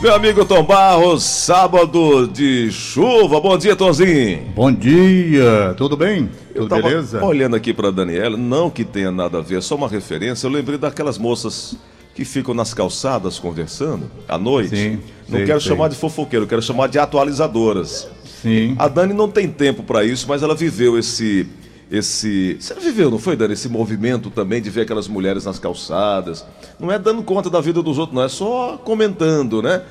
Meu amigo Tom Barros, sábado de chuva. Bom dia, Tomzinho. Bom dia, tudo bem? Eu Tudo beleza? olhando aqui para Daniela, não que tenha nada a ver, é só uma referência. Eu lembrei daquelas moças que ficam nas calçadas conversando à noite. Sim, não sei, quero sei. chamar de fofoqueiro, quero chamar de atualizadoras. Sim. A Dani não tem tempo para isso, mas ela viveu esse. Esse. Você viveu, não foi, Dani? Esse movimento também de ver aquelas mulheres nas calçadas. Não é dando conta da vida dos outros, não, é só comentando, né?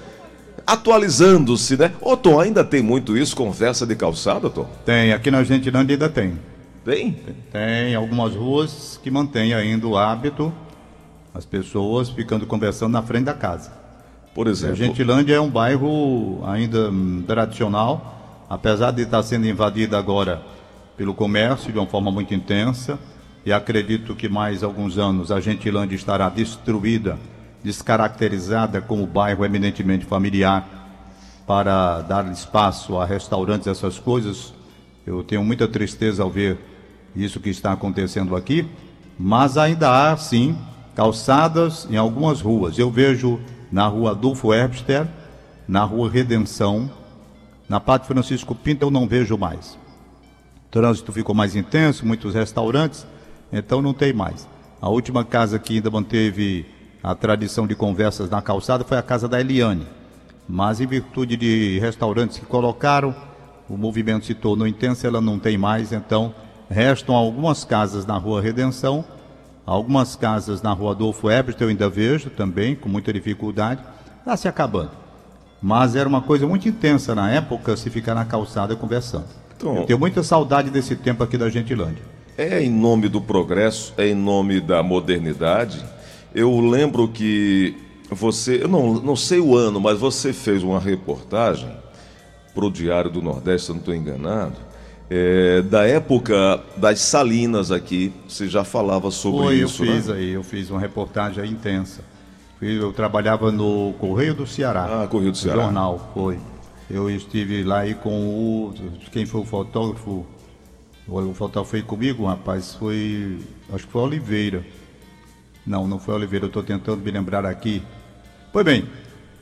Atualizando-se, né? Ô, Tom, ainda tem muito isso, conversa de calçada, Tom? Tem, aqui na Gentilândia ainda tem. Tem? Tem algumas ruas que mantêm ainda o hábito, as pessoas ficando conversando na frente da casa. Por A exemplo. Gentilândia é um bairro ainda hum, tradicional, apesar de estar sendo invadido agora pelo comércio de uma forma muito intensa, e acredito que mais alguns anos a Gentilândia estará destruída, descaracterizada como bairro eminentemente familiar, para dar espaço a restaurantes, essas coisas. Eu tenho muita tristeza ao ver isso que está acontecendo aqui, mas ainda há, sim, calçadas em algumas ruas. Eu vejo na rua Adolfo Herbster, na rua Redenção, na Pátio Francisco Pinto eu não vejo mais. Trânsito ficou mais intenso, muitos restaurantes, então não tem mais. A última casa que ainda manteve a tradição de conversas na calçada foi a casa da Eliane. Mas em virtude de restaurantes que colocaram, o movimento se tornou intenso, ela não tem mais, então restam algumas casas na Rua Redenção, algumas casas na Rua Adolfo Ebert, eu ainda vejo também, com muita dificuldade, está se acabando. Mas era uma coisa muito intensa na época se ficar na calçada conversando. Então- Eu tenho muita saudade desse tempo aqui da Gentilândia. É em nome do progresso, é em nome da modernidade. Eu lembro que você, eu não, não sei o ano, mas você fez uma reportagem para o Diário do Nordeste, se eu não estou enganado, é, da época das salinas aqui. Você já falava sobre Foi, isso, eu fiz né? aí, eu fiz uma reportagem intensa. Eu trabalhava no Correio do Ceará. Ah, Correio do Ceará. Jornal, foi. Eu estive lá aí com o. Quem foi o fotógrafo? O fotógrafo foi comigo, rapaz, foi. Acho que foi Oliveira. Não, não foi Oliveira, eu estou tentando me lembrar aqui. Pois bem,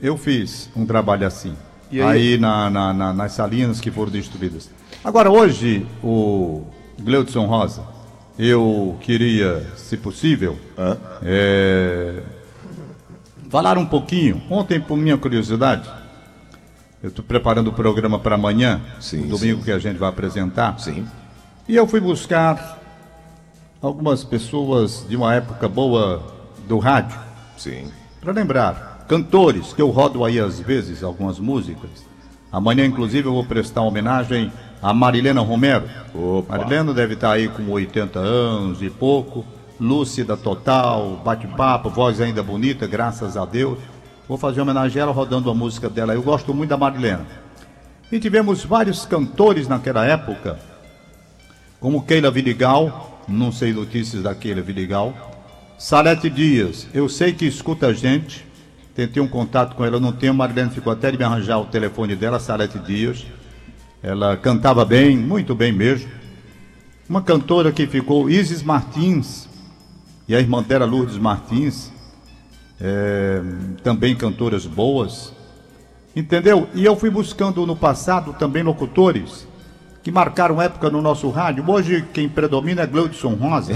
eu fiz um trabalho assim. E aí? aí na- na- na- nas salinas que foram destruídas. Agora, hoje, o Gleudson Rosa, eu queria, se possível, é, falar um pouquinho. Ontem, por minha curiosidade, eu estou preparando o programa para amanhã, Sim, domingo que a gente vai apresentar. Sim. E eu fui buscar algumas pessoas de uma época boa do rádio, Sim. para lembrar, cantores que eu rodo aí às vezes, algumas músicas. Amanhã, inclusive, eu vou prestar homenagem a Marilena Romero. Opa. Marilena deve estar aí com 80 anos e pouco, lúcida total, bate-papo, voz ainda bonita, graças a Deus. Vou fazer homenagem a ela rodando a música dela. Eu gosto muito da Marilena. E tivemos vários cantores naquela época, como Keila Vidigal, não sei notícias da Keila Vidigal, Salete Dias, eu sei que escuta a gente, tentei um contato com ela, não tenho, Marilene ficou até de me arranjar o telefone dela, Salete Dias, ela cantava bem, muito bem mesmo. Uma cantora que ficou, Isis Martins, e a irmã dela, Lourdes Martins, é, também cantoras boas, entendeu? E eu fui buscando no passado também locutores que marcaram época no nosso rádio. Hoje quem predomina é Gleudson Rosa.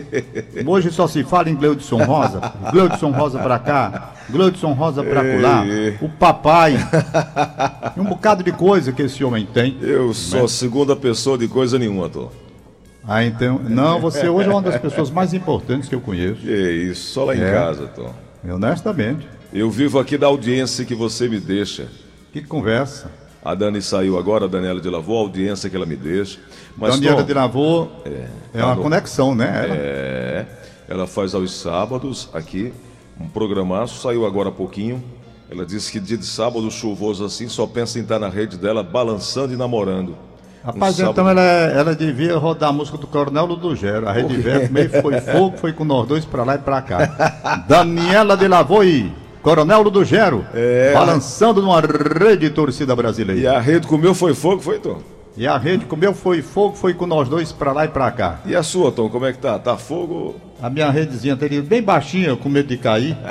Hoje só se fala em Gleudson Rosa. Gleudson Rosa pra cá, Gleudson Rosa pra lá, o papai. Um bocado de coisa que esse homem tem. Eu sou a segunda pessoa de coisa nenhuma, Tom. Ah, então. Não, você hoje é uma das pessoas mais importantes que eu conheço. Que isso, só lá em É. casa, Tom. Honestamente. Eu vivo aqui da audiência que você me deixa. Que conversa. A Dani saiu agora, a Daniela de Lavô, a audiência que ela me deixa. Mas, Daniela Tom, de Lavô é, uma Tom. conexão, né? Ela- É, ela faz aos sábados aqui um programaço, saiu agora há pouquinho. Ela disse que dia de sábado chuvoso assim só pensa em estar na rede dela balançando e namorando. Rapaz, Um sábado- então ela, ela devia rodar a música do Coronel Ludogero. A Rede Verbo meio foi fogo, foi com nós dois pra lá e pra cá. Daniela de Lavô e Coronel Ludogero, É. balançando numa rede torcida E brasileira. a rede comeu foi fogo, foi, Tom? E a rede comeu foi fogo, foi com nós dois pra lá e pra cá. E a sua, Tom, como é que tá? Tá fogo? A minha redezinha teria bem baixinha, com medo de cair.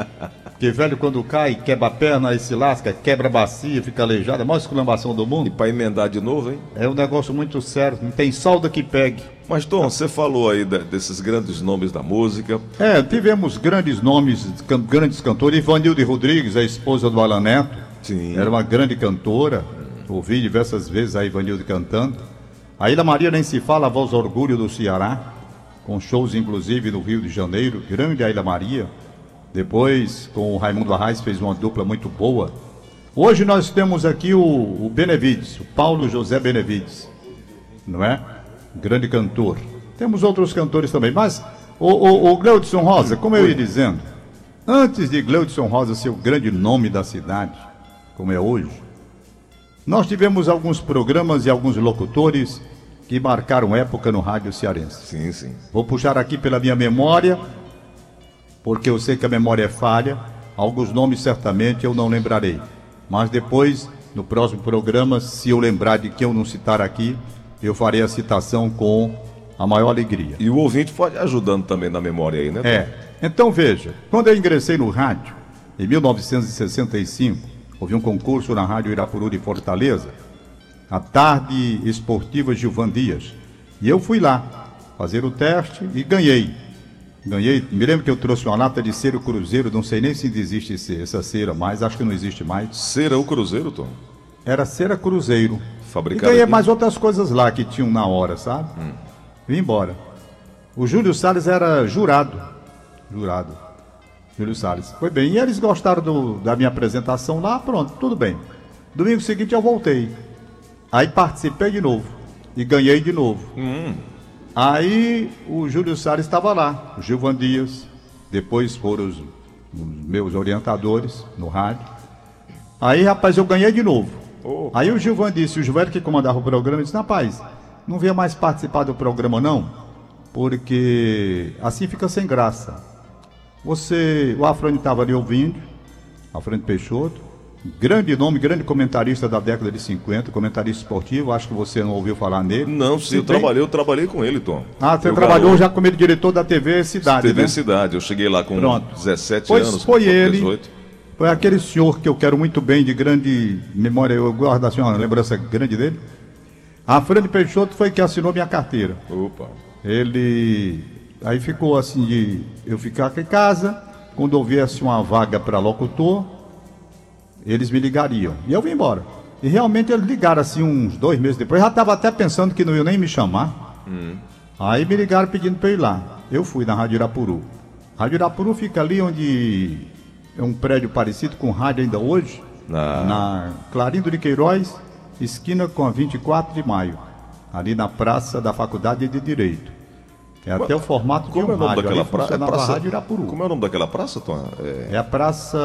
Porque velho quando cai, quebra a perna, aí se lasca, quebra a bacia, fica aleijado. É a maior exclamação do E mundo. pra emendar de novo, hein? É um negócio muito sério, não tem solda que pegue. Mas, Tom, você falou aí da- desses grandes nomes da música. É, tivemos grandes nomes, can- grandes cantores. Ivanilde Rodrigues, a esposa do Alan Neto. Sim. Era uma grande cantora. Ouvi diversas vezes a Ivanilde cantando. A Ilha Maria nem se fala, a voz orgulho do Ceará. Com shows, inclusive, no Rio de Janeiro. Grande a Ilha Maria. Depois, com o Raimundo Arraes, fez uma dupla muito boa. Hoje nós temos aqui o, o Benevides, o Paulo José Benevides. Não é? Grande cantor. Temos outros cantores também, mas o, o, o Gleudson Rosa, como eu ia dizendo, antes de Gleudson Rosa ser o grande nome da cidade, como é hoje, nós tivemos alguns programas e alguns locutores que marcaram época no rádio cearense. Sim, sim. Vou puxar aqui pela minha memória, porque eu sei que a memória é falha. Alguns nomes certamente eu não lembrarei. Mas depois, no próximo programa, se eu lembrar de quem eu não citar aqui, eu farei a citação com a maior alegria. E o ouvinte pode ajudando também na memória aí, né? É. Então veja, quando eu ingressei no rádio, em 1965, houve um concurso na Rádio Irapuru de Fortaleza, a tarde esportiva Gilvan Dias. E eu fui lá fazer o teste e ganhei. Ganhei, me lembro que eu trouxe uma lata de cera cruzeiro, não sei nem se existe essa cera mais, acho que não existe mais. Cera o Cruzeiro, Tom. Era cera cruzeiro. Fabricado e ganhei aqui? mais outras coisas lá que tinham na hora, sabe? Vim embora. O Júlio Salles era jurado. Jurado. Júlio Salles. Foi bem. E eles gostaram do- da minha apresentação lá, pronto, tudo bem. Domingo seguinte eu voltei. Aí participei de novo. E ganhei de novo. Aí o Júlio Salles estava lá, o Gilvan Dias. Depois foram os, os meus orientadores no rádio. Aí, rapaz, eu ganhei de novo. Oh. Aí o Gilvan disse, o Gilvan que comandava o programa, disse, rapaz, não venha mais participar do programa não, porque assim fica sem graça. Você, o Afrânio estava ali ouvindo, Afrânio Peixoto, grande nome, grande comentarista da década de 50, comentarista esportivo, acho que você não ouviu falar nele. Não, sim, eu trabalhei, eu trabalhei com ele, Tom. Ah, você Eu trabalhou garoto, já como ele diretor da TV Cidade, TV né? Cidade. Eu cheguei lá com Pronto. 17 Pois anos. foi ele. 18. Foi aquele senhor que eu quero muito bem, de grande memória, eu guardo assim uma lembrança grande dele. A Fran Peixoto foi que assinou minha carteira. Opa. Ele. Aí ficou assim de eu ficar aqui em casa, quando houvesse uma vaga para locutor, eles me ligariam. E eu vim embora. E realmente eles ligaram assim uns dois meses depois. Eu já estava até pensando que não iam nem me chamar. Aí me ligaram pedindo para ir lá. Eu fui na Rádio Irapuru. Rádio Irapuru fica ali onde é um prédio parecido com rádio ainda hoje. Na- na Clarindo de Queiroz, esquina com a 24 de maio. Ali na praça da Faculdade de Direito. É até o formato de Como um é o nome rádio. daquela praça? É praça- Rádio Irapuru. Como é o nome daquela praça, Tom? É... É a praça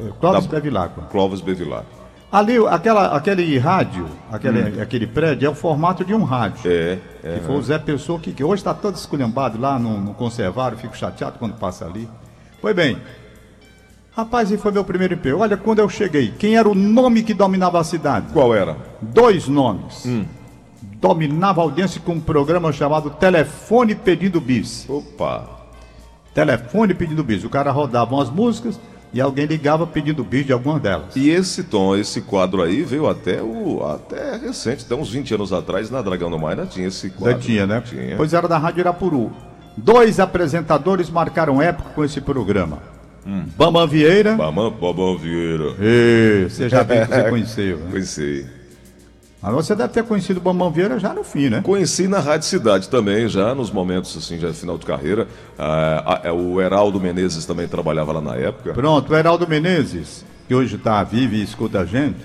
é, Clóvis Da- Bevilacqua. Clóvis Bevilar. Ali, aquela, aquele rádio, aquele, aquele prédio, é o formato de um rádio. Hum. É, é. Que foi o Zé Pessoa que, que hoje está todo esculhambado lá no, no conservário, fico chateado quando passa ali. Foi bem. Rapaz, e foi meu primeiro emprego. Olha, quando eu cheguei, quem era o nome que dominava a cidade? Qual era? Dois nomes. Hum. Dominava a audiência com um programa chamado Telefone Pedindo Bis. Opa. Telefone Pedindo Bis. O cara rodava umas músicas e alguém ligava pedindo bis de alguma delas. E esse Tom, esse quadro aí veio até o até recente, até uns 20 anos atrás, na Dragão do Mar ainda tinha esse quadro. tinha, né? Tinha. Pois era da Rádio Irapuru. Dois apresentadores marcaram época com esse programa. Hum. Bamam Vieira. Bamam, Bamam Vieira. Ê, você já viu que você conheceu. Né? Conheci. Mas você deve ter conhecido o Bamam Vieira já no fim, né? Conheci na Rádio Cidade também, já nos momentos assim, já final de carreira. Ah, ah, o Heraldo Menezes também trabalhava lá na época. Pronto, o Heraldo Menezes, que hoje está vivo e escuta a gente.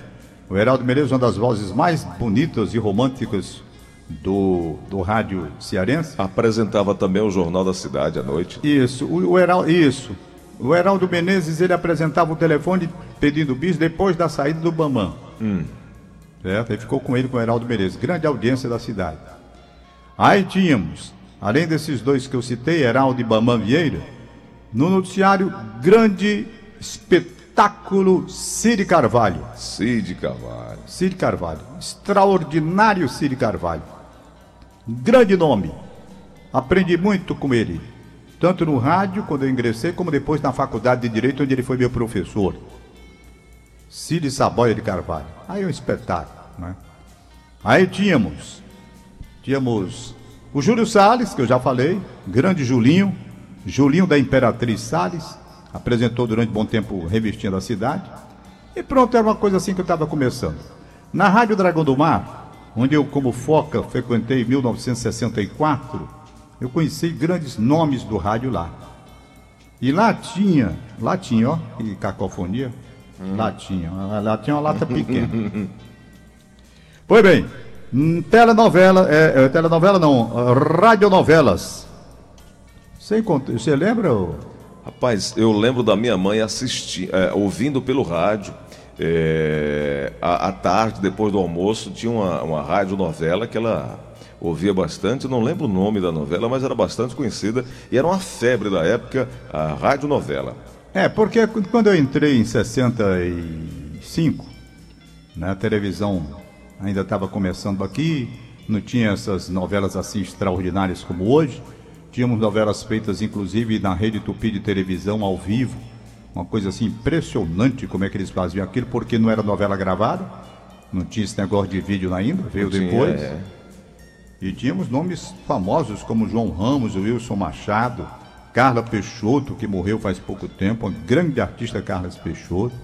O Heraldo Menezes é uma das vozes mais bonitas e românticas do, do rádio cearense. Apresentava também o Jornal da Cidade à noite. Isso, o, o Heraldo, isso. O Heraldo Menezes, ele apresentava o telefone pedindo bis depois da saída do Bamam. Certo? Aí ficou com ele, com o Heraldo Menezes. Grande audiência da cidade. Aí tínhamos, além desses dois que eu citei, Heraldo e Bamam Vieira, no noticiário, grande espetáculo Cid Carvalho. Cid Carvalho. Cid Carvalho. Extraordinário Cid Carvalho. Grande nome. Aprendi muito com ele. Tanto no rádio, quando eu ingressei, como depois na faculdade de Direito, onde ele foi meu professor. Cid Saboia de Carvalho. Aí é um espetáculo, né? Aí tínhamos, tínhamos o Júlio Salles, que eu já falei, grande Julinho, Julinho da Imperatriz Salles, apresentou durante bom tempo Revistinha da Cidade. E pronto, era uma coisa assim que eu estava começando. Na Rádio Dragão do Mar, onde eu, como foca, frequentei em 1964, eu conheci grandes nomes do rádio lá. E lá tinha, lá tinha, ó, que cacofonia, hum. lá tinha, lá tinha uma lata pequena. pois bem, hum, telenovela, é, é, telenovela não, radionovelas. Você, você lembra? Rapaz, eu lembro da minha mãe assistindo, é, ouvindo pelo rádio. É, à, à, tarde, depois do almoço, tinha uma, uma rádio novela que ela ouvia bastante. não lembro o nome da novela, mas era bastante conhecida e era uma febre da época, a rádio novela. É, porque quando eu entrei em 65, né, a televisão ainda estava começando aqui, não tinha essas novelas assim extraordinárias como hoje. Tínhamos novelas feitas, inclusive, na rede Tupi de televisão, ao vivo. Uma coisa assim impressionante como é que eles faziam aquilo, porque não era novela gravada, não tinha esse negócio de vídeo ainda, veio tinha, depois. É. E tínhamos nomes famosos como João Ramos, Wilson Machado, Carla Peixoto, que morreu faz pouco tempo, uma grande artista Carla Peixoto.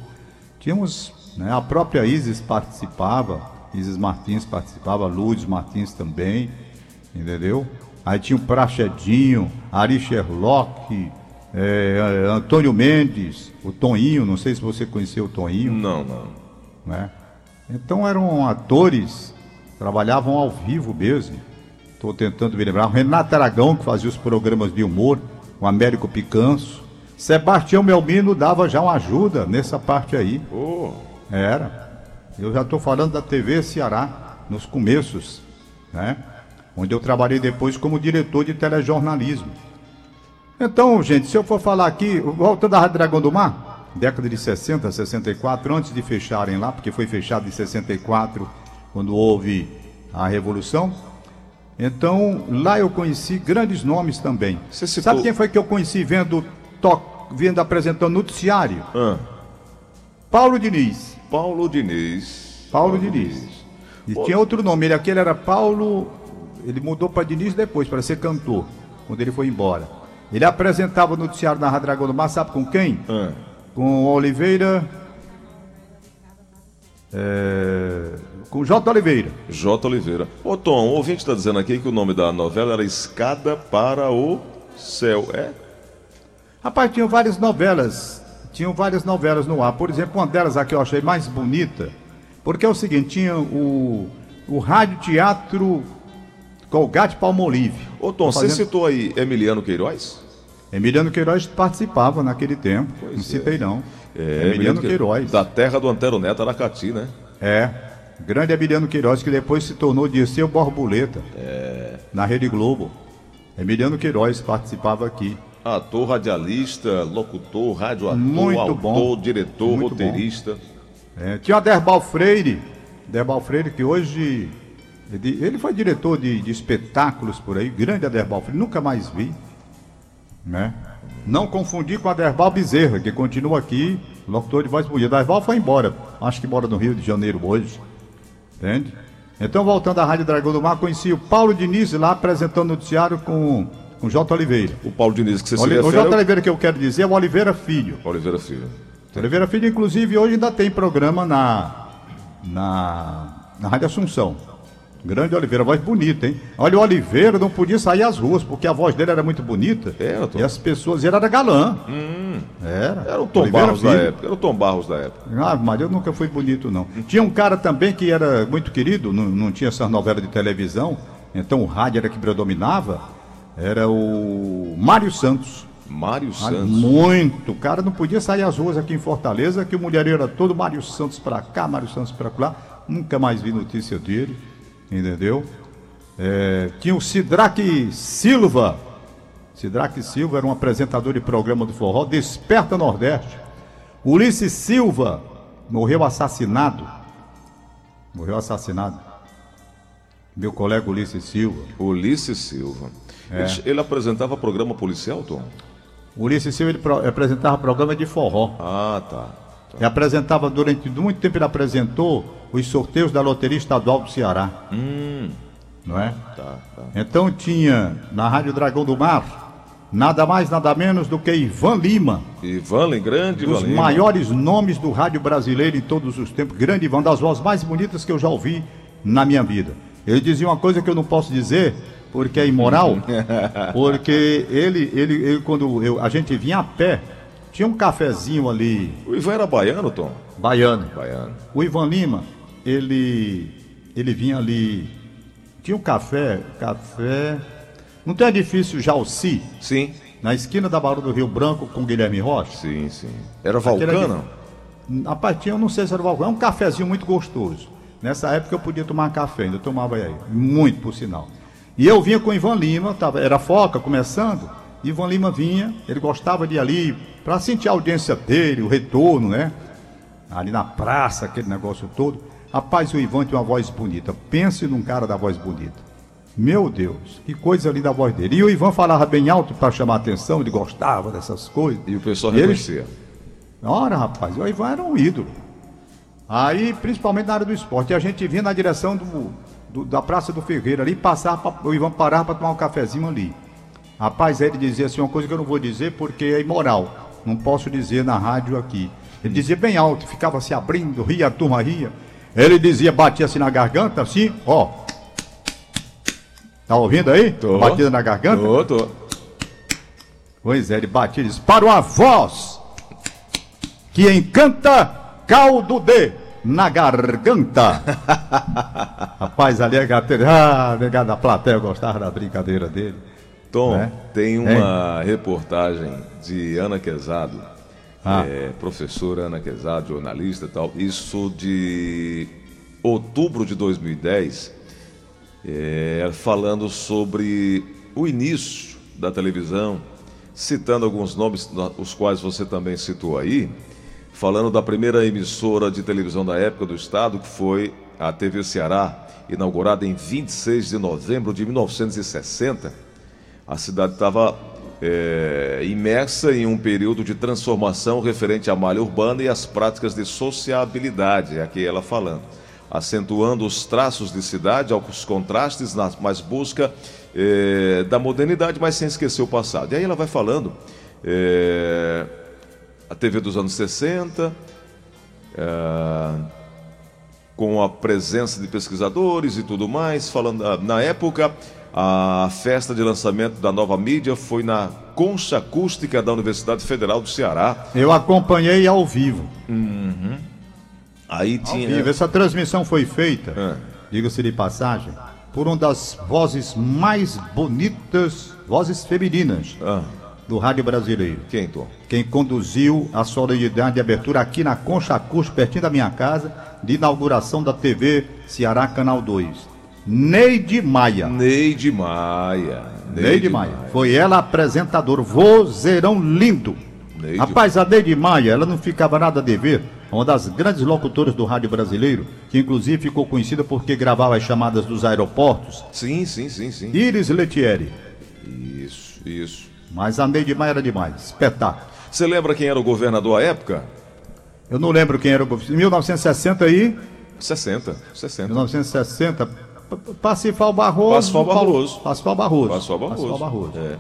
Tínhamos, né, a própria Isis participava, Isis Martins participava, Lourdes Martins também, entendeu? Aí tinha o Prachedinho, Ari Sherlock, é, Antônio Mendes, o Toninho, não sei se você conheceu o Toninho. Não, não. Né? Então eram atores, trabalhavam ao vivo mesmo. Estou tentando me lembrar. O Renato Aragão, que fazia os programas de humor, o Américo Picanço. Sebastião Melmino dava já uma ajuda nessa parte aí. Oh. Era. Eu já estou falando da TV Ceará, nos começos, né? onde eu trabalhei depois como diretor de telejornalismo. Então, gente, se eu for falar aqui, voltando à Rádio Dragão do Mar, década de 60, 64, antes de fecharem lá, porque foi fechado em 64, quando houve a Revolução. Então, lá eu conheci grandes nomes também. Citou... Sabe quem foi que eu conheci vendo, to... vendo apresentando noticiário? Ah. Paulo Diniz. Paulo Diniz. Paulo, Paulo Diniz. Diniz. E Pô... tinha outro nome, ele aquele era Paulo ele mudou para Diniz depois, para ser cantor, quando ele foi embora. Ele apresentava o noticiário na Rádio Dragão do Mar, sabe com quem? Ah. Com Oliveira. É, com J. Oliveira. J. Oliveira. Ô Tom, o ouvinte está dizendo aqui que o nome da novela era Escada para o Céu. É? Rapaz, tinham várias novelas. Tinham várias novelas no ar. Por exemplo, uma delas aqui eu achei mais bonita. Porque é o seguinte, tinha o, o Rádio Teatro Colgate Palmolive. Ô Tom, fazendo... você citou aí Emiliano Queiroz? Emiliano Queiroz participava naquele tempo, pois não é. citei não. É, Emiliano Queiroz. Da terra do Antero Neto, Aracati, né? É, grande Emiliano Queiroz, que depois se tornou Dirceu Borboleta, é. na Rede Globo. Emiliano Queiroz participava aqui. Ator, radialista, locutor, radioator, Muito autor, bom. diretor, Muito roteirista. É, tinha o Derbal Freire, Derbal Freire que hoje ele foi diretor de, de espetáculos por aí, grande Aderbal Freire, nunca mais vi. Né? Não confundir com Aderbal Bezerra, que continua aqui, locutor de voz bonita. Aderbal foi embora, acho que mora no Rio de Janeiro hoje. Entende? Então, voltando à Rádio Dragão do Mar, conheci o Paulo Diniz lá apresentando o noticiário com o J. Oliveira. O Paulo Diniz que você se. O J. Oliveira que eu quero dizer é o Oliveira Filho. Oliveira Filho. Oliveira Filho, inclusive, hoje ainda tem programa na, na, na Rádio Assunção. Grande Oliveira, voz bonita, hein? Olha, o Oliveira não podia sair às ruas, porque a voz dele era muito bonita. Era, Tom. E as pessoas, ele era galã. Hum. Era. Era o Tom Oliveira Barros filho. da época. Era o Tom Barros da época. Ah, mas eu nunca fui bonito, não. Tinha um cara também que era muito querido, não, não tinha essas novelas de televisão, então o rádio era que predominava, era o Mário Santos. Mário Santos. Muito. Cara não podia sair às ruas aqui em Fortaleza, que o mulherio era todo Mário Santos pra cá, Mário Santos pra lá. Nunca mais vi notícia dele entendeu? É, tinha o Sidraque Silva. Sidraque Silva era um apresentador de programa do forró, Desperta Nordeste. Ulisses Silva morreu assassinado. Morreu assassinado. Meu colega Ulisses Silva. Ulisses Silva. É. Ele, ele apresentava programa policial, Tom? Ulisses Silva ele pro- apresentava programa de forró. Ah, tá. E apresentava durante muito tempo ele apresentou os sorteios da Loteria Estadual do Ceará. Hum, Não é? tá, tá. Então tinha na Rádio Dragão do Mar nada mais, nada menos do que Ivan Lima, Ivan, grande dos Ivan Lima. maiores nomes do rádio brasileiro em todos os tempos. Grande Ivan, das vozes mais bonitas que eu já ouvi na minha vida. Ele dizia uma coisa que eu não posso dizer, porque é imoral, porque ele, ele, ele quando eu- a gente vinha a pé, tinha um cafezinho ali, O Ivan era baiano, Tom? baiano. Baiano. O Ivan Lima, ele, ele vinha ali, tinha um café, café, não tem edifício Jalci, Sim, na esquina da Barão do Rio Branco com Guilherme Rocha? sim, sim. Era ali- Rapaz, tinha, eu não sei se era o Valcão, é um cafezinho muito gostoso. Nessa época eu podia tomar café, ainda tomava aí, muito por sinal. E eu vinha com o Ivan Lima, tava, era foca começando, Ivan Lima vinha, ele gostava de ir ali para sentir a audiência dele, o retorno, né? Ali na praça, aquele negócio todo. Rapaz, o Ivan tinha uma voz bonita. Pense num cara da voz bonita. Meu Deus, que coisa linda a voz dele. E o Ivan falava bem alto para chamar a atenção, ele gostava dessas coisas. E o pessoal ele- reconhecia. Ora, rapaz, o Ivan era um ídolo. Aí, principalmente na área do esporte, a gente vinha na direção do, do- da Praça do Ferreira ali, passar pra, o Ivan parava para tomar um cafezinho ali. Rapaz, aí ele dizia assim, uma coisa que eu não vou dizer porque é imoral. Não posso dizer na rádio aqui. Ele dizia bem alto, ficava se abrindo, ria, a turma ria. Ele dizia, batia assim na garganta, assim, ó. Tá ouvindo aí? Tô. Batida na garganta? Tô, tô. Pois é, ele batia e disse: Para uma voz que encanta caldo de na garganta. Rapaz, ali é gateiro. Ah, negado da plateia gostava da brincadeira dele. Tom, Né? tem uma reportagem de Ana Quezado, Ah. é, professora Ana Quezado, jornalista e tal, isso de outubro de 2010, é, falando sobre o início da televisão, citando alguns nomes, os quais você também citou aí, falando da primeira emissora de televisão da época do Estado, que foi a TV Ceará, inaugurada em 26 de novembro de 1960 a cidade estava é, imersa em um período de transformação referente à malha urbana e às práticas de sociabilidade, é aqui ela falando, acentuando os traços de cidade, aos contrastes, na mais busca é, da modernidade, mas sem esquecer o passado. E aí ela vai falando, é, a TV dos anos 60, é, com a presença de pesquisadores e tudo mais, falando ah, na época a festa de lançamento da nova mídia foi na Concha Acústica da Universidade Federal do Ceará. Eu acompanhei ao vivo. Aí Ao tinha vivo. Essa transmissão foi feita, Ah. diga-se de passagem, por uma das vozes mais bonitas, vozes femininas Ah, do rádio brasileiro. quem, Tom? quem conduziu a solenidade de abertura aqui na Concha Acústica, pertinho da minha casa, de inauguração da TV Ceará Canal 2. Neide Maia. Neide Maia. Neide Maia. Foi ela apresentadora. Vozeirão lindo. Neide. Rapaz, a Neide Maia, ela não ficava nada a dever. Uma das grandes locutoras do rádio brasileiro, que inclusive ficou conhecida porque gravava as chamadas dos aeroportos. Sim, sim, sim, sim. Iris Letieri. Isso, isso. Mas a Neide Maia era demais. Espetáculo. Você lembra quem era o governador à época? Eu não lembro quem era o governador. Em 1960 aí, 60, 60. 1960, P- P- Parsifal Barroso. Paulo- Barroso. Parsifal Barroso. A Barroso. Barroso. É.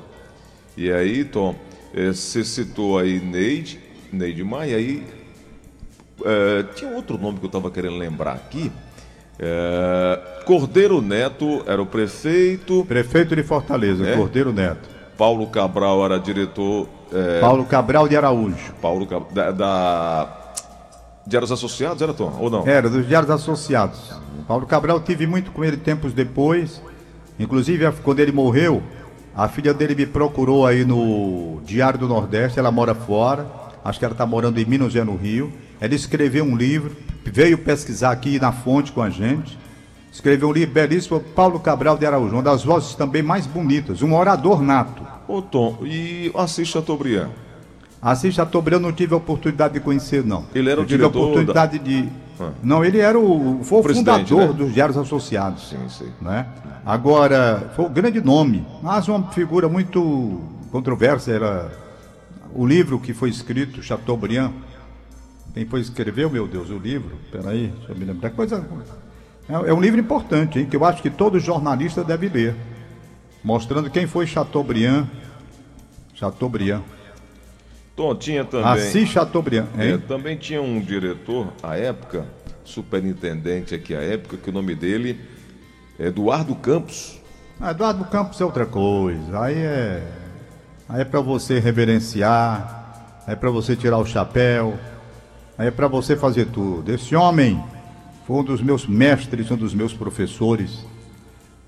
E aí, Tom, eh, você citou aí Neide, Neide Maia, aí eh, tinha outro nome que eu estava querendo lembrar aqui. Eh, Cordeiro Neto era o prefeito, Prefeito de Fortaleza, É? Cordeiro Neto. Paulo Cabral era diretor, eh, Paulo Cabral de Araújo. Paulo Cab- da, da Diários Associados, era Tom, ou não? Era, dos Diários Associados. Paulo Cabral tive muito com ele tempos depois. Inclusive, quando ele morreu, a filha dele me procurou aí no Diário do Nordeste, ela mora fora. Acho que ela está morando em Minas Gerais, no Rio. Ela escreveu um livro, veio pesquisar aqui na fonte com a gente. Escreveu um livro belíssimo, Paulo Cabral de Araújo, uma das vozes também mais bonitas, um orador nato. Ô Tom, e Assis Chateaubriand? Assis Chateaubriand não tive a oportunidade de conhecer, não. Ele era o tive diretor a oportunidade de. Ah. Não, ele era o. Foi o Presidente, fundador né? dos Diários Associados. Sim, sim. Né? Agora, foi um grande nome, mas uma figura muito controversa. Era o livro que foi escrito, Chateaubriand. Quem foi escreveu, meu Deus, o livro? Peraí, deixa eu me lembrar. Coisa, é, é um livro importante, hein, que eu acho que todo jornalista deve ler. Mostrando quem foi Chateaubriand. Chateaubriand. Tom, tinha também. Assis Chateaubriand, É, também tinha um diretor, à época, superintendente aqui à época, que o nome dele é Eduardo Campos. Ah, Eduardo Campos é outra coisa. Aí é. Aí é pra você reverenciar, é pra você tirar o chapéu, aí é pra você fazer tudo. Esse homem foi um dos meus mestres, um dos meus professores.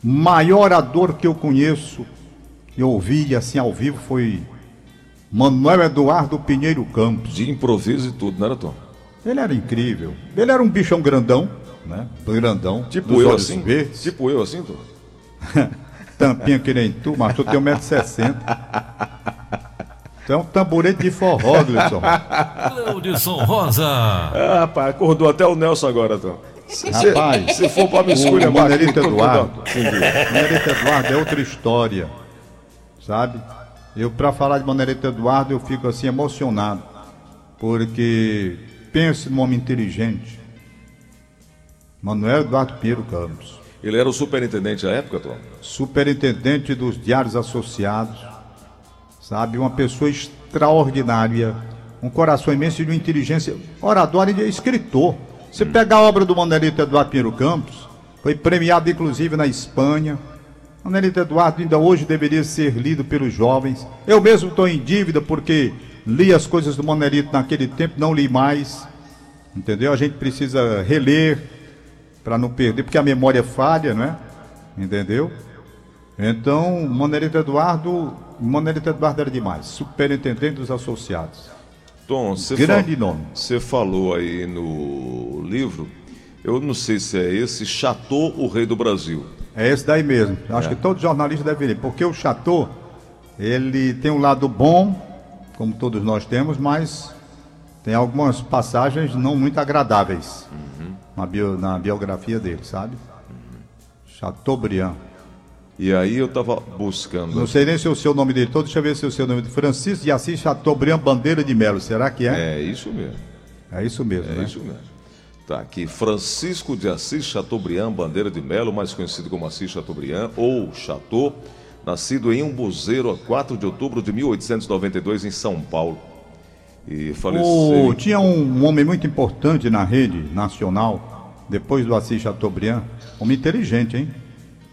Maior orador que eu conheço, eu ouvi assim ao vivo, foi Manuel Eduardo Pinheiro Campos. De improviso e tudo, não era, Tom? Ele era incrível. Ele era um bichão grandão, né? Grandão. Tipo eu assim? verdes. Tipo eu assim, Tom? Tampinha que nem tu, mas tu tem 1,60m. Tu é um tamborete de forró, Gleison. Cleudson Rosa. Ah, rapaz, acordou até o Nelson agora, Tom. Se, Rapaz, se for pra me o escolher Manerito Eduardo. Manerito Eduardo é outra história, sabe? Eu, pra falar de Manerito Eduardo, eu fico assim emocionado. Porque pense num homem inteligente. Manuel Eduardo Pinheiro Campos. Ele era o superintendente à época, Tom? superintendente dos Diários Associados, sabe? Uma pessoa extraordinária, um coração imenso e de uma inteligência, orador e escritor. Se pegar a obra do Manelito Eduardo Pinheiro Campos, foi premiado inclusive na Espanha. Manelito Eduardo ainda hoje deveria ser lido pelos jovens. Eu mesmo estou em dívida porque li as coisas do Manelito naquele tempo, não li mais. Entendeu? A gente precisa reler para não perder, porque a memória falha, não é? Entendeu? Então, Manelito Eduardo, Manelito Eduardo era demais, superintendente dos associados. Tom, você Grande nome. Você falou aí no livro, eu não sei se é esse, Chateau, o Rei do Brasil. É esse daí mesmo. Acho que todo jornalista deve ler, porque o Chateau, ele tem um lado bom, como todos nós temos, mas tem algumas passagens não muito agradáveis na, bio- na biografia dele, sabe? Chateaubriand. E aí eu tava buscando. Não sei nem se é o seu nome dele todo, deixa eu ver se é o seu nome. Francisco de Assis Chateaubriand Bandeira de Melo, será que é? É isso mesmo. É, isso mesmo, É né? isso mesmo. Tá aqui, Francisco de Assis Chateaubriand Bandeira de Melo, mais conhecido como Assis Chateaubriand, ou Chateau, nascido em Umbuzeiro a 4 de outubro de 1892 em São Paulo. E faleceu. O- tinha um, um homem muito importante na rede nacional, depois do Assis Chateaubriand, homem inteligente, hein?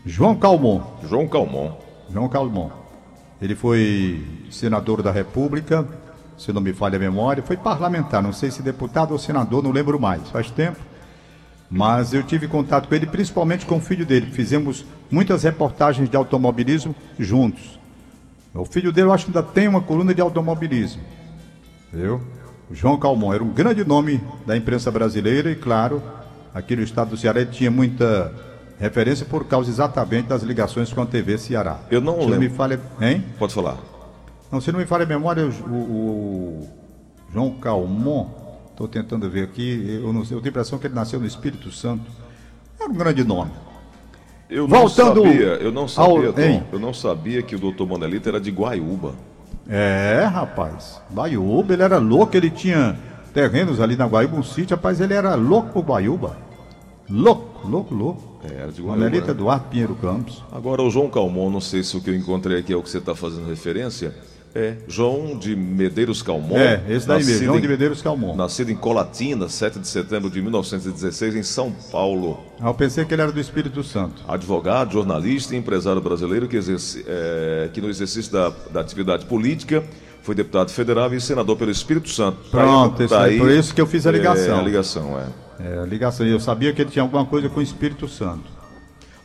João Calmon. João Calmon. João Calmon. Ele foi senador da República, se não me falha a memória, foi parlamentar, não sei se deputado ou senador, não lembro mais, faz tempo. Mas eu tive contato com ele, principalmente com o filho dele. Fizemos muitas reportagens de automobilismo juntos. O filho dele, eu acho que ainda tem uma coluna de automobilismo. Viu? João Calmon era um grande nome da imprensa brasileira e, claro, aqui no estado do Ceará ele tinha muita referência por causa exatamente das ligações com a TV Ceará. Eu não Se lembro. me falha, hein? Pode falar. Não, se não me falha a memória, o, o João Calmon, estou tentando ver aqui, eu, não sei, eu tenho a impressão que ele nasceu no Espírito Santo. Era um grande nome. Eu não Voltando sabia, eu não sabia, ao- Tom, eu não sabia que o doutor Manelito era de Guaiúba. É, rapaz. Guaiúba, ele era louco, ele tinha terrenos ali na Guaiúba, um sítio, rapaz, ele era louco por Guaiúba. Louco, louco, louco. É, era de Guaiúba. Manelito né? Eduardo Pinheiro Campos. Agora, o João Calmon, não sei se o que eu encontrei aqui é o que você está fazendo referência. É João de Medeiros Calmon. É, esse daí mesmo, João em- de Medeiros Calmon. Nascido em Colatina, 7 de setembro de 1916, em São Paulo. Ah, Eu pensei que ele era do Espírito Santo. Advogado, jornalista e empresário brasileiro que, exerce, é, que no exercício da, da atividade política foi deputado federal e senador pelo Espírito Santo. Tá aí- Pronto, isso aí, por isso que eu fiz a ligação. É, a ligação, é. É, ligação. Eu sabia que ele tinha alguma coisa com o Espírito Santo.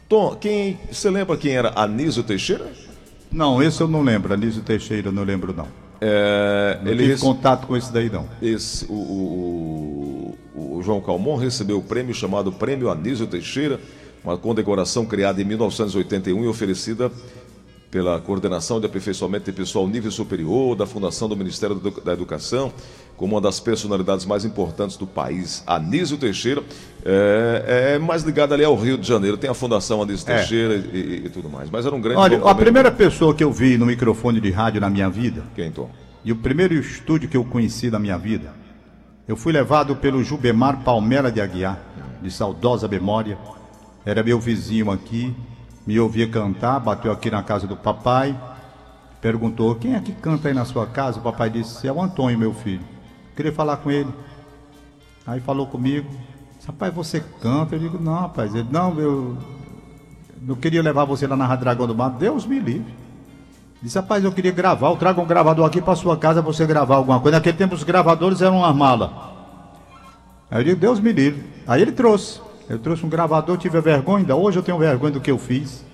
Tom, quem, você lembra quem era Anísio Teixeira? Não, esse eu não lembro. Anísio Teixeira, não lembro, não. É, Não ele tive rece- contato com esse daí, não. esse, o, o- o- o João Calmon recebeu o prêmio chamado Prêmio Anísio Teixeira, uma condecoração criada em 1981 e oferecida pela coordenação de aperfeiçoamento de pessoal nível superior da Fundação do Ministério da Educação, como uma das personalidades mais importantes do país, Anísio Teixeira, é, é mais ligado ali ao Rio de Janeiro. Tem a Fundação Anísio É. Teixeira e, e tudo mais. Mas era um grande. Olha, a primeira pessoa que eu vi no microfone de rádio na minha vida, Quem, Tom? e o primeiro estúdio que eu conheci na minha vida, eu fui levado pelo Jubemar Palmera de Aguiar, de saudosa memória. Era meu vizinho aqui, me ouvia cantar, bateu aqui na casa do papai, perguntou: quem é que canta aí na sua casa? O papai disse: é o Antônio, meu filho. Queria falar com ele. Aí falou comigo: rapaz, você canta? Eu digo: não, rapaz. Ele: não, eu não queria levar você lá na Rádio Dragão do Mar. Deus me livre. Disse, rapaz, eu queria gravar, eu trago um gravador aqui para sua casa pra você gravar alguma coisa. Naquele tempo os gravadores eram uma mala. Aí eu digo, Deus me livre. Aí ele trouxe. Eu trouxe um gravador, tive vergonha, ainda hoje eu tenho vergonha do que eu fiz.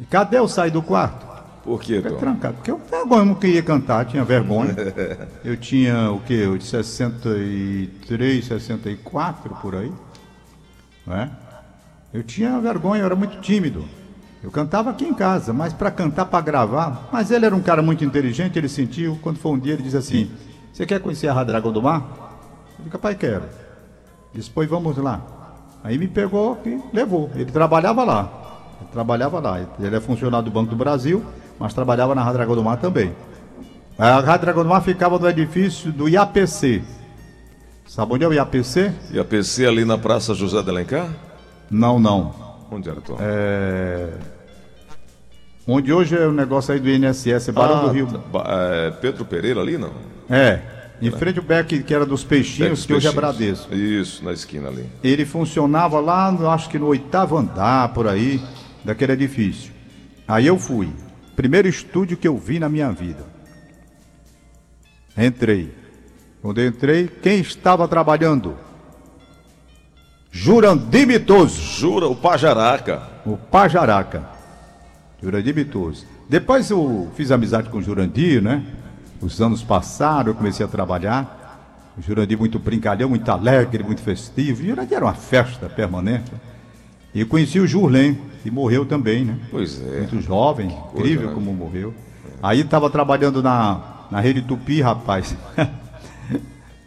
E cadê eu sair do quarto? Por quê, Tom? trancado, porque eu, vergonha, eu não queria cantar, tinha vergonha. Eu tinha o quê? Eu de 63, 64 por aí. Não é? Eu tinha vergonha, eu era muito tímido. Eu cantava aqui em casa, mas para cantar, para gravar. Mas ele era um cara muito inteligente, ele sentiu. Quando foi um dia, ele disse assim: Você quer conhecer a Rádio Dragão do Mar? Eu disse: Pai, quero. Disse: Pois vamos lá. Aí me pegou e levou. Ele trabalhava lá. Ele trabalhava lá. Ele é funcionário do Banco do Brasil, mas trabalhava na Rádio Dragão do Mar também. A Rádio Dragão do Mar ficava no edifício do IAPC. Sabe onde é o IAPC? E a PC ali na Praça José de Alencar? Não, não. Onde era, Tom? É... Onde hoje é o negócio aí do INSS, Barão Ah, do Rio. tá. É, Pedro Pereira ali, não? É, em frente ao beck que era dos peixinhos, que hoje é. Bradesco. Isso, na esquina ali. Ele funcionava lá, acho que no oitavo andar, por aí, daquele edifício. Aí eu fui. Primeiro estúdio que eu vi na minha vida. Entrei. Quando eu entrei, quem estava trabalhando? Jurandir Mitoso. Jura, o Pajaraca. O Pajaraca. Jurandir Mitoso. Depois eu fiz amizade com o Jurandir, né? Os anos passaram, eu comecei a trabalhar. O Jurandir muito brincalhão, muito alegre, muito festivo. O Jurandir era uma festa permanente. E conheci o Jurlen, que morreu também, né? Pois é. Muito jovem, incrível né? como morreu. Aí estava trabalhando na, na Rede Tupi, rapaz.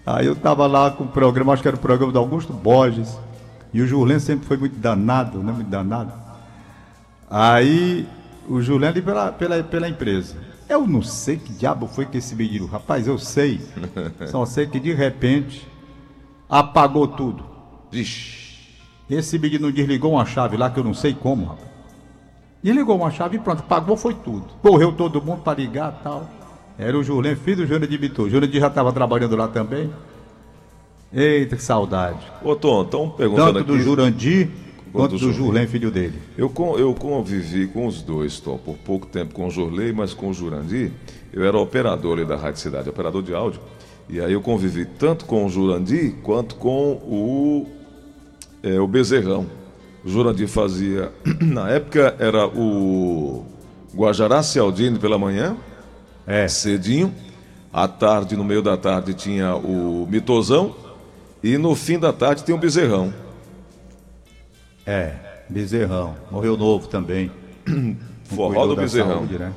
Aí eu estava lá com o programa, acho que era o programa do Augusto Borges. E o Julen sempre foi muito danado, né? Muito danado. Aí o Julen ali pela, pela, pela empresa. Eu não sei que diabo foi que esse menino. Rapaz, eu sei. Só sei que de repente apagou tudo. Vixe. Esse menino desligou uma chave lá que eu não sei como, rapaz. Desligou uma chave e pronto, pagou foi tudo. Correu todo mundo para ligar e tal. Era o Julen, filho do Júnior de Bitu. O Júnior de já estava trabalhando lá também. Eita, que saudade. Ô, Tom, estão perguntando Tanto do aqui. Jurandir quanto do. Julen, filho dele. Eu, eu convivi com os dois, Tom, por pouco tempo com o Jorley, mas com o Jurandir. Eu era operador ali da Rádio Cidade, operador de áudio. E aí eu convivi tanto com o Jurandir quanto com o, é, o Bezerrão. O Jurandir fazia. Na época era o Guajará Cialdini pela manhã, É. cedinho. À tarde, no meio da tarde, tinha o Mitozão. E no fim da tarde tinha o Bezerrão. É, Bezerrão. Morreu novo também. Forró do Bezerrão. saúde, né?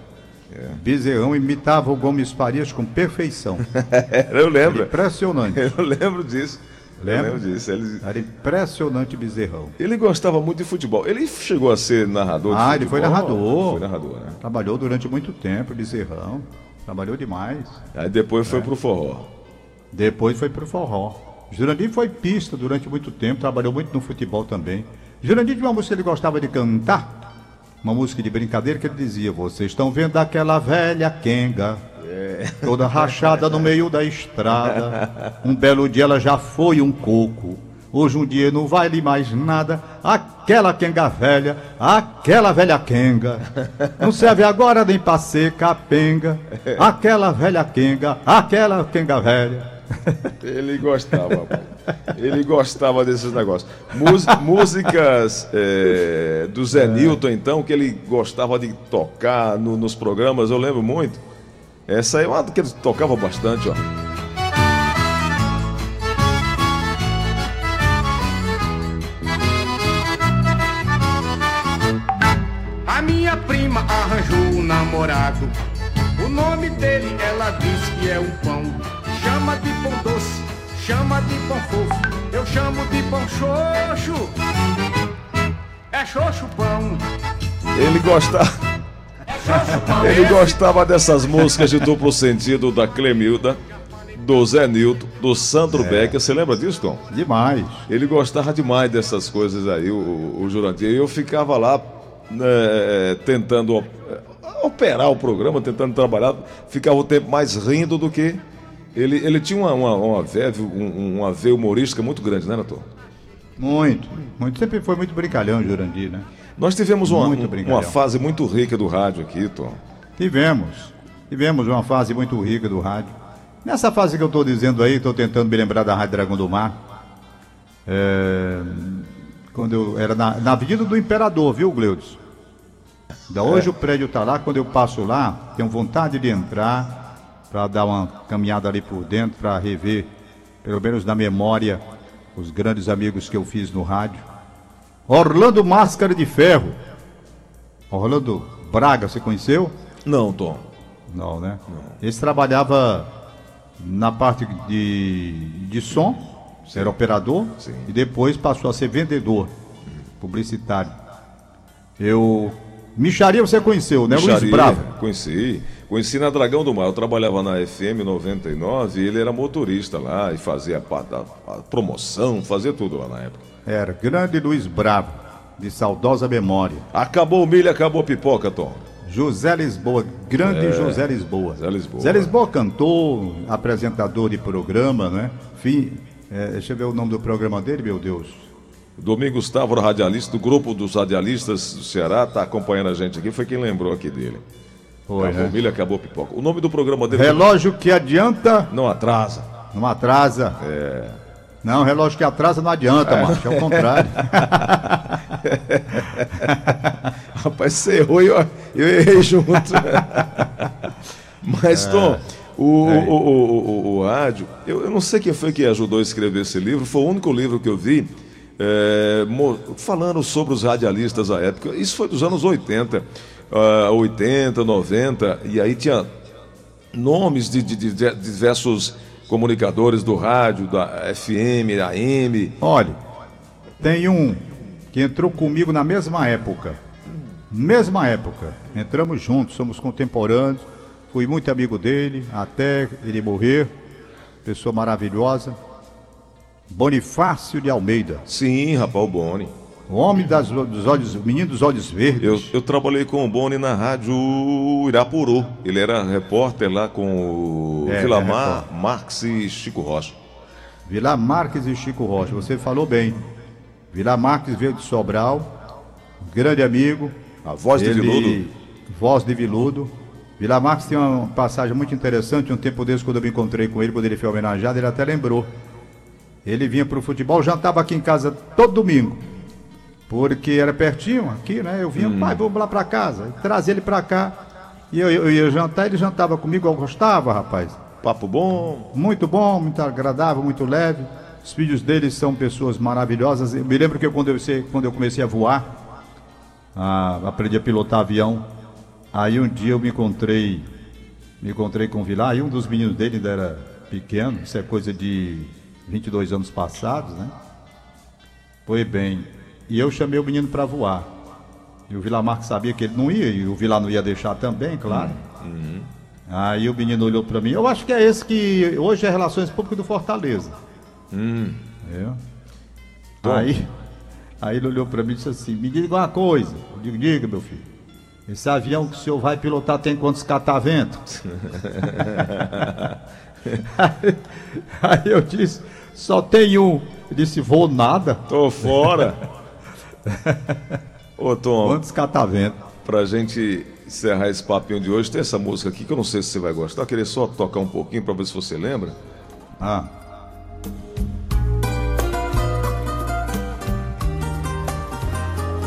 Bezerrão imitava o Gomes Farias com perfeição. Era, eu lembro. Era impressionante. Eu lembro disso. Lembra? Eu lembro disso. Ele, Era impressionante Bezerrão. ele gostava muito de futebol. Ele chegou a ser narrador de Ah, ele foi futebol? narrador. Foi narrador, né? Trabalhou durante muito tempo, Bezerrão. Trabalhou demais. Aí depois É. foi pro forró. Depois foi pro forró. Jurandir foi pista durante muito tempo, trabalhou muito no futebol também. Jurandir tinha uma música que ele gostava de cantar, uma música de brincadeira que ele dizia: Vocês estão vendo aquela velha quenga, toda rachada no meio da estrada. Um belo dia ela já foi um coco. Hoje um dia não vale mais nada. Aquela quenga velha, aquela velha quenga. Não serve agora nem pra ser capenga. Aquela velha quenga, aquela quenga velha. Ele gostava. Ele gostava desses negócios. Mus- músicas é, do Zé Newton, então, que ele gostava de tocar no- nos programas, eu lembro muito. Essa é uma que ele tocava bastante, ó. A minha prima arranjou namorado. O nome dele ela diz que é um pão. Chama de pão doce, chama de pão fofo. Eu chamo de pão xoxo. É xoxo pão. Ele gostava. Ele gostava dessas músicas de duplo sentido da Clemilda, do Zé Nilton, do Sandro Becker. Você lembra disso, Tom? Demais. Ele gostava demais dessas coisas aí, o, o Jurandir. E eu ficava lá né, tentando op- operar o programa, tentando trabalhar. Ficava o tempo mais rindo do que. Ele, ele tinha uma, uma, uma, veia, um- uma veia humorística muito grande, né, Nator? Muito, muito. Sempre foi muito brincalhão, Jurandir, né? Nós tivemos uma, um- uma fase muito rica do rádio aqui, Tom. Tivemos. Tivemos uma fase muito rica do rádio. Nessa fase que eu estou dizendo aí, estou tentando me lembrar da Rádio Dragão do Mar. É, quando eu era na, na Avenida do Imperador, viu, Gleudes? Da hoje o prédio está lá, quando eu passo lá, tenho vontade de entrar para dar uma caminhada ali por dentro, para rever, pelo menos na memória, os grandes amigos que eu fiz no rádio. Orlando Máscara de Ferro. Orlando Braga, você conheceu? Não, Tom. Não, né? Esse trabalhava na parte de, de som, era operador, Sim. e depois passou a ser vendedor, publicitário. Eu. Micharia você conheceu, né? Luiz Micharia, Bravo. Conheci. Conheci na Dragão do Mar. Eu trabalhava na FM 99 e ele era motorista lá e fazia a, a- a promoção, fazia tudo lá na época. Era grande Luiz Bravo, de saudosa memória. Acabou o milho, acabou a pipoca, Tom. José Lisboa, grande José Lisboa. É. Zé Lisboa. Zé Lisboa cantor, apresentador de programa, né? Fim, é, deixa eu ver o nome do programa dele, meu Deus. Domingos Távora, radialista do grupo dos radialistas do Ceará, está acompanhando a gente aqui. Foi quem lembrou aqui dele. Foi, acabou né? milho, acabou a pipoca. O nome do programa dele Relógio que adianta, não atrasa. não atrasa. É. Não, relógio que atrasa não adianta, macho, é o contrário. Rapaz, você errou e eu, eu errei junto. Mas, Tom, o, o, o, o, o rádio, eu, eu não sei quem foi que ajudou a escrever esse livro, foi o único livro que eu vi é, falando sobre os radialistas da época. Isso foi dos anos 80, ah, 80, 90, e aí tinha nomes de, de- de diversos comunicadores do rádio, da FM, da AM. Olha, tem um que entrou comigo na mesma época. Mesma época. Entramos juntos, somos contemporâneos. Fui muito amigo dele, até ele morrer. Pessoa maravilhosa. Bonifácio de Almeida. Sim, rapaz, o Boni. O homem das, dos olhos, o menino dos olhos verdes. Eu, eu trabalhei com o Boni na rádio Irapuru. Ele era repórter lá com o É, Vilamar, Marx e Chico Rocha. Vila Marques e Chico Rocha, você falou bem. Vila Marques veio de Sobral, grande amigo. A voz de Ele- Viludo. Voz de Viludo. Vila Marques tem uma passagem muito interessante. Um tempo desse, quando eu me encontrei com ele, quando ele foi homenageado, ele até lembrou. Ele vinha para o futebol, jantava aqui em casa todo domingo. Porque era pertinho aqui, né? Eu vinha, pai, vamos lá para casa. Trazia ele para cá. E eu, eu ia jantar, ele jantava comigo, eu gostava, rapaz. Papo bom. Muito bom, muito agradável, muito leve. Os filhos dele são pessoas maravilhosas. Eu me lembro que quando eu, quando eu comecei a voar, a- aprendi a pilotar avião. Aí um dia eu me encontrei, me encontrei com o Vilar, e um dos meninos dele ainda era pequeno, isso é coisa de 22 anos passados, né? Foi bem. E eu chamei o menino para voar. E o Vilar Marques sabia que ele não ia, e o Vilar não ia deixar também, claro. Aí o menino olhou para mim. Eu acho que é esse que hoje é Relações Públicas do Fortaleza. Entendeu? Aí, aí ele olhou para mim e disse assim: Me diga uma coisa. Eu digo: Diga, meu filho. Esse avião que o senhor vai pilotar tem quantos cataventos? aí, aí eu disse: Só tem um. Ele disse: Vou nada. Tô fora. Ô, Tom, Quantos cataventos? pra gente encerrar esse papinho de hoje, tem essa música aqui que eu não sei se você vai gostar. Eu queria só tocar um pouquinho pra ver se você lembra. Ah,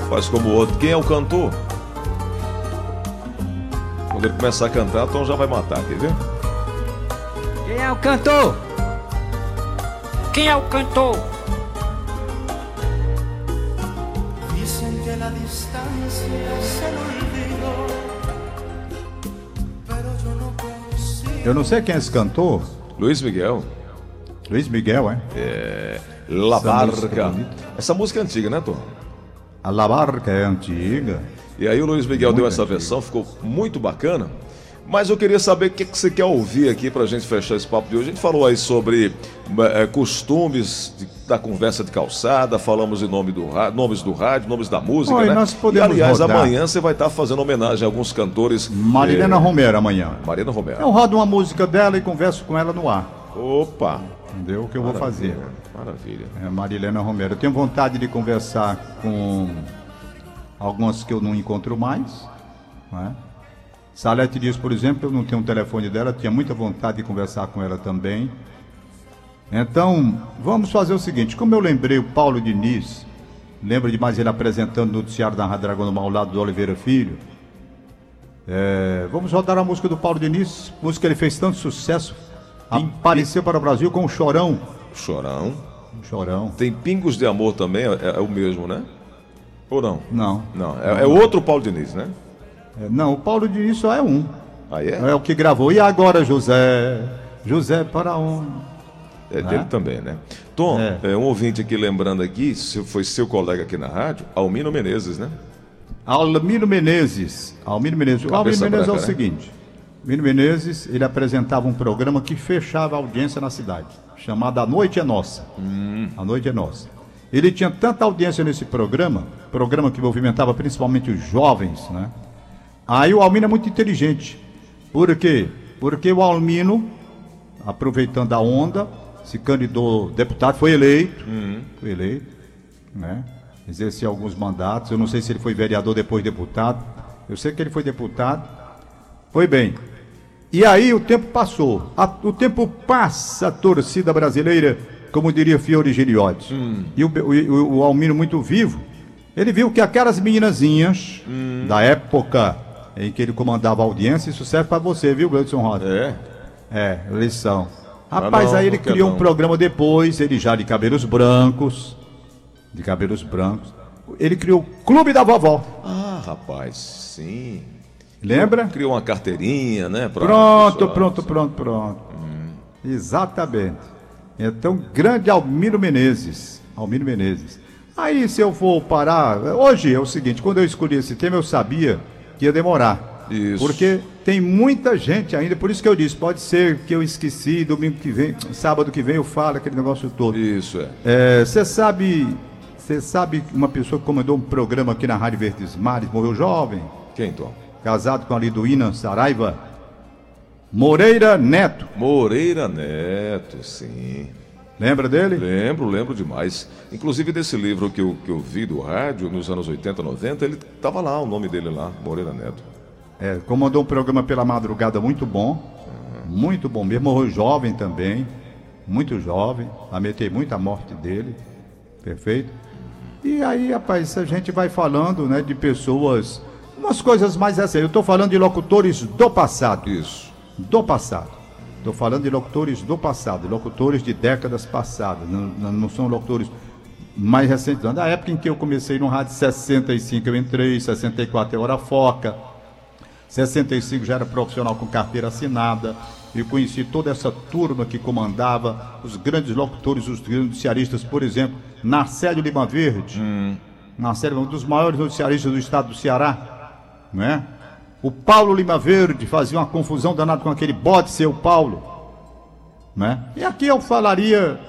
Faz como o outro. Quem é o cantor? Quando ele começar a cantar, Tom já vai matar, quer ver? Quem é o cantor? Quem é o cantor? Dicen que la distancia es el olvido Eu não sei quem é esse cantor. Luiz Miguel. Luiz Miguel, é? La Essa música Barca. bonita. Essa música é antiga, né, Tom? A La Barca é antiga. E aí o Luiz Miguel deu Muito essa antiga. versão, ficou muito bacana. Mas eu queria saber o que, que você quer ouvir aqui pra gente fechar esse papo de hoje. A gente falou aí sobre eh, costumes de- da conversa de calçada, falamos em nome do nomes do rádio, nomes da música, né? nós podemos e aliás, rodar. amanhã você vai estar fazendo homenagem a alguns cantores. Marilena eh, Romero amanhã. Mariana Romero. Eu rodo uma música dela e converso com ela no ar. Opa! Entendeu? O que eu vou fazer. Maravilha. É Marilena Romero. Eu tenho vontade de conversar com algumas que eu não encontro mais. Não é? Salete Dias, por exemplo, eu não tenho o telefone dela, tinha muita vontade de conversar com ela também. Então, vamos fazer o seguinte: como eu lembrei o Paulo Diniz, lembra demais ele apresentando o noticiário da Rádio Dragão do ao lado do Oliveira Filho. É, vamos rodar a música do Paulo Diniz, música que ele fez tanto sucesso, apareceu para o Brasil com o Chorão. Chorão. Um Chorão. Tem Pingos de Amor também, é, é o mesmo, né? Ou não? Não. Não, é, é outro Paulo Diniz, né? É, Não, o Paulo Diniz só é um. Aí é? É o que gravou. E agora, José? José para onde? É dele também, né? Tom, É. é, um ouvinte aqui lembrando aqui, foi seu colega aqui na rádio, Almino Menezes, né? Almiro Menezes. Almiro Menezes. O Almiro Cabeça Menezes é o branca, né? seguinte. Almiro Menezes, ele apresentava um programa que fechava a audiência na cidade, chamado A Noite é Nossa. Hum. A Noite é Nossa. Ele tinha tanta audiência nesse programa, programa que movimentava principalmente os jovens, né? Aí o Almino é muito inteligente. Por quê? Porque o Almino, aproveitando a onda, se candidatou deputado, foi eleito, foi eleito, né? Exerceu alguns mandatos, eu não sei se ele foi vereador depois deputado, eu sei que ele foi deputado, foi bem. E aí o tempo passou, A- o tempo passa, a torcida brasileira, como diria Fiore Giliotti, e o, o, o Almino muito vivo, ele viu que aquelas meninazinhas da época em que ele comandava a audiência, isso serve para você, viu, Gleudson Rosa? É. É, lição. Rapaz, não, aí ele não criou um não. programa depois, ele já de cabelos brancos, de cabelos brancos. Ele criou o Clube da Vovó, Ah, rapaz, sim. lembra? Criou uma carteirinha, né? pra Pronto, pessoal. pronto, pronto, pronto. Exatamente. Então, grande Almiro Menezes. Almiro Menezes. Aí, se eu for parar. Hoje é o seguinte: quando eu escolhi esse tema, eu sabia que ia demorar. Isso. Porque tem muita gente ainda, por isso que eu disse: pode ser que eu esqueci, domingo que vem, sábado que vem eu falo aquele negócio todo. Isso, é. Você sabe. Você sabe uma pessoa que comandou um programa aqui na Rádio Verdes Mares, morreu jovem, Quem, Tom? casado com a Liduína Saraiva? Moreira Neto. Moreira Neto, sim. Lembra dele? Lembro, lembro demais. Inclusive desse livro que eu, que eu vi do rádio, nos anos 80, 90, ele tava lá, o nome dele lá, Moreira Neto. É, comandou um programa pela madrugada muito bom. Muito bom mesmo. Morreu jovem também. Muito jovem. Lamentei muito a morte dele. Perfeito? E aí, rapaz, a gente vai falando, né, de pessoas. Umas coisas mais assim. Eu estou falando de locutores do passado. Isso. Do passado. Estou falando de locutores do passado, locutores de décadas passadas, não, não- são locutores mais recentes. não. Da época em que eu comecei no rádio, 65 eu entrei, 64 eu era foca, 65 já era profissional com carteira assinada, e conheci toda essa turma que comandava, os grandes locutores, os grandes noticiaristas, por exemplo, Narcélio Lima Verde, Narcélio, um dos maiores noticiaristas do estado do Ceará, não é? O Paulo Lima Verde fazia uma confusão danada com aquele bode seu Paulo, né? E aqui eu falaria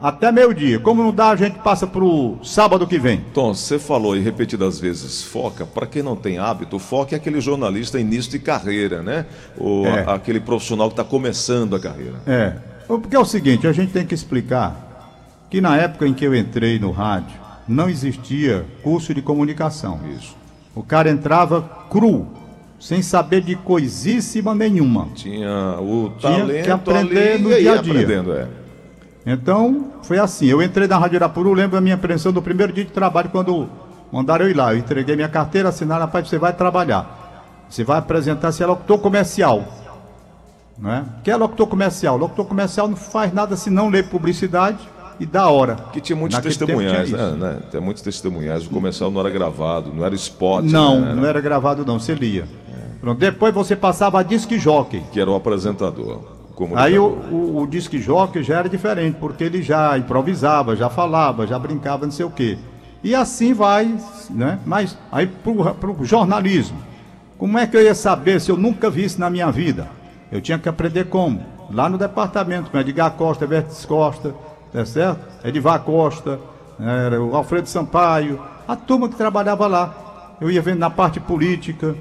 até meio-dia. Como não dá, a gente passa pro sábado que vem. Tom, você falou aí repetidas vezes foca. Para quem não tem hábito, foca é aquele jornalista início de carreira, né? Ou É. a- aquele profissional que está começando a carreira. É, porque é o seguinte, a gente tem que explicar que na época em que eu entrei no rádio, não existia curso de comunicação. Isso. O cara entrava cru, sem saber de coisíssima nenhuma. Tinha o Tinha talento que aprender no dia a dia. aprendendo, é. Então, foi assim. Eu entrei na Rádio Irapuru, lembro da minha impressão do primeiro dia de trabalho, quando mandaram eu ir lá. Eu entreguei minha carteira, assinaram, rapaz, você vai trabalhar. Você vai apresentar, você é locutor comercial. Não é? Que é locutor comercial? Locutor comercial não faz nada senão ler publicidade e dar hora. Que tinha muitos Naquele testemunhais, tinha né, né? Tem muitos testemunhais. O comercial não era gravado, não era spot. Não, né? não era gravado não, você lia. Pronto, depois você passava a disque jockey. Que era o apresentador. o Aí o, o, o disque jockey já era diferente, porque ele já improvisava, já falava, já brincava, não sei o quê. E assim vai, né? Mas aí pro, pro jornalismo. Como é que eu ia saber se eu nunca vi isso na minha vida? Eu tinha que aprender como? Lá no departamento, com Edgar Costa, Vertes Costa, tá certo? Edivar Costa, era o Alfredo Sampaio, a turma que trabalhava lá. Eu ia vendo na parte política,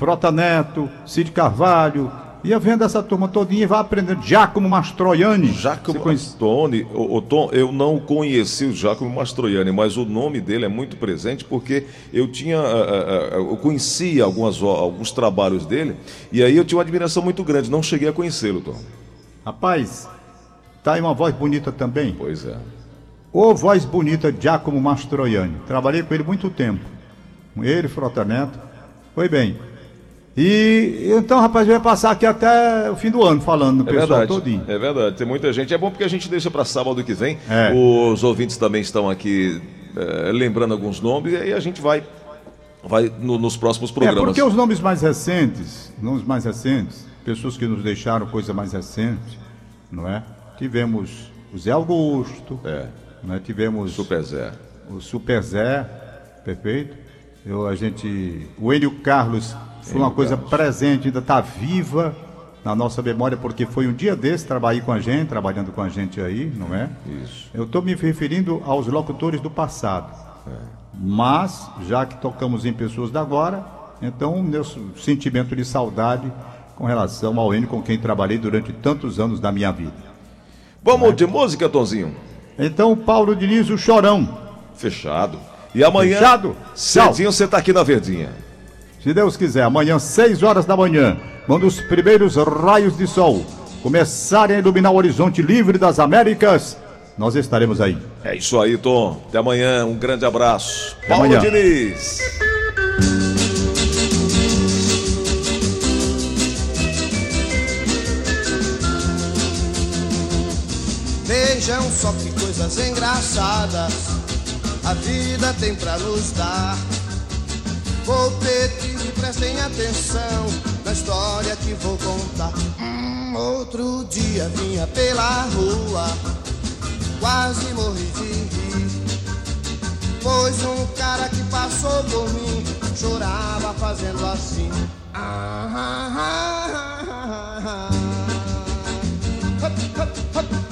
Frota Neto, Cid Carvalho, ia vendo essa turma todinha e vai aprendendo. Giacomo Mastroianni. Giacomo Mastroianni, o, o, Tom, eu não conheci o Giacomo Mastroianni, mas o nome dele é muito presente porque eu tinha, uh, uh, eu conhecia algumas, alguns trabalhos dele e aí eu tinha uma admiração muito grande, não cheguei a conhecê-lo, Tom. Rapaz, tá aí uma voz bonita também. Pois é. Ô voz bonita, Giacomo Mastroianni. Trabalhei com ele muito tempo. Com ele, Frota Neto. Foi bem. E então, rapaz, vai passar aqui até o fim do ano falando no é pessoal verdade, todinho. É verdade, tem muita gente. É bom porque a gente deixa para sábado que vem. É. Os ouvintes também estão aqui é, lembrando alguns nomes e aí a gente vai vai no, nos próximos programas. É porque os nomes mais recentes, nomes mais recentes, pessoas que nos deixaram coisa mais recente, não é? Tivemos o Zé Augusto, é. Né? Tivemos Super Zé. o Super Zé, perfeito. Eu, a gente, o Enio Carlos foi uma coisa presente, ainda está viva na nossa memória, porque foi um dia desse, trabalhei com a gente, trabalhando com a gente aí, não é? Isso. Eu estou me referindo aos locutores do passado. É. Mas, já que tocamos em pessoas da agora, então meu sentimento de saudade com relação ao Enio com quem trabalhei durante tantos anos da minha vida. Vamos é? de música, Tonzinho? Então, Paulo Diniz, o chorão. Fechado. E amanhã, Fechado? cedinho, você está aqui na Verdinha. Se Deus quiser, amanhã, 6 horas da manhã, quando os primeiros raios de sol começarem a iluminar o horizonte livre das Américas, nós estaremos aí. É isso aí, Tom. Até amanhã, um grande abraço. Até Paulo amanhã. Diniz. Vejam só que coisas engraçadas a vida tem pra nos dar. Vou pedir que prestem atenção na história que vou contar. Hum, outro dia vinha pela rua, quase morri de rir. Pois um cara que passou por mim chorava fazendo assim. Ah, ah, ah, ah, ah. Hop, hop, hop,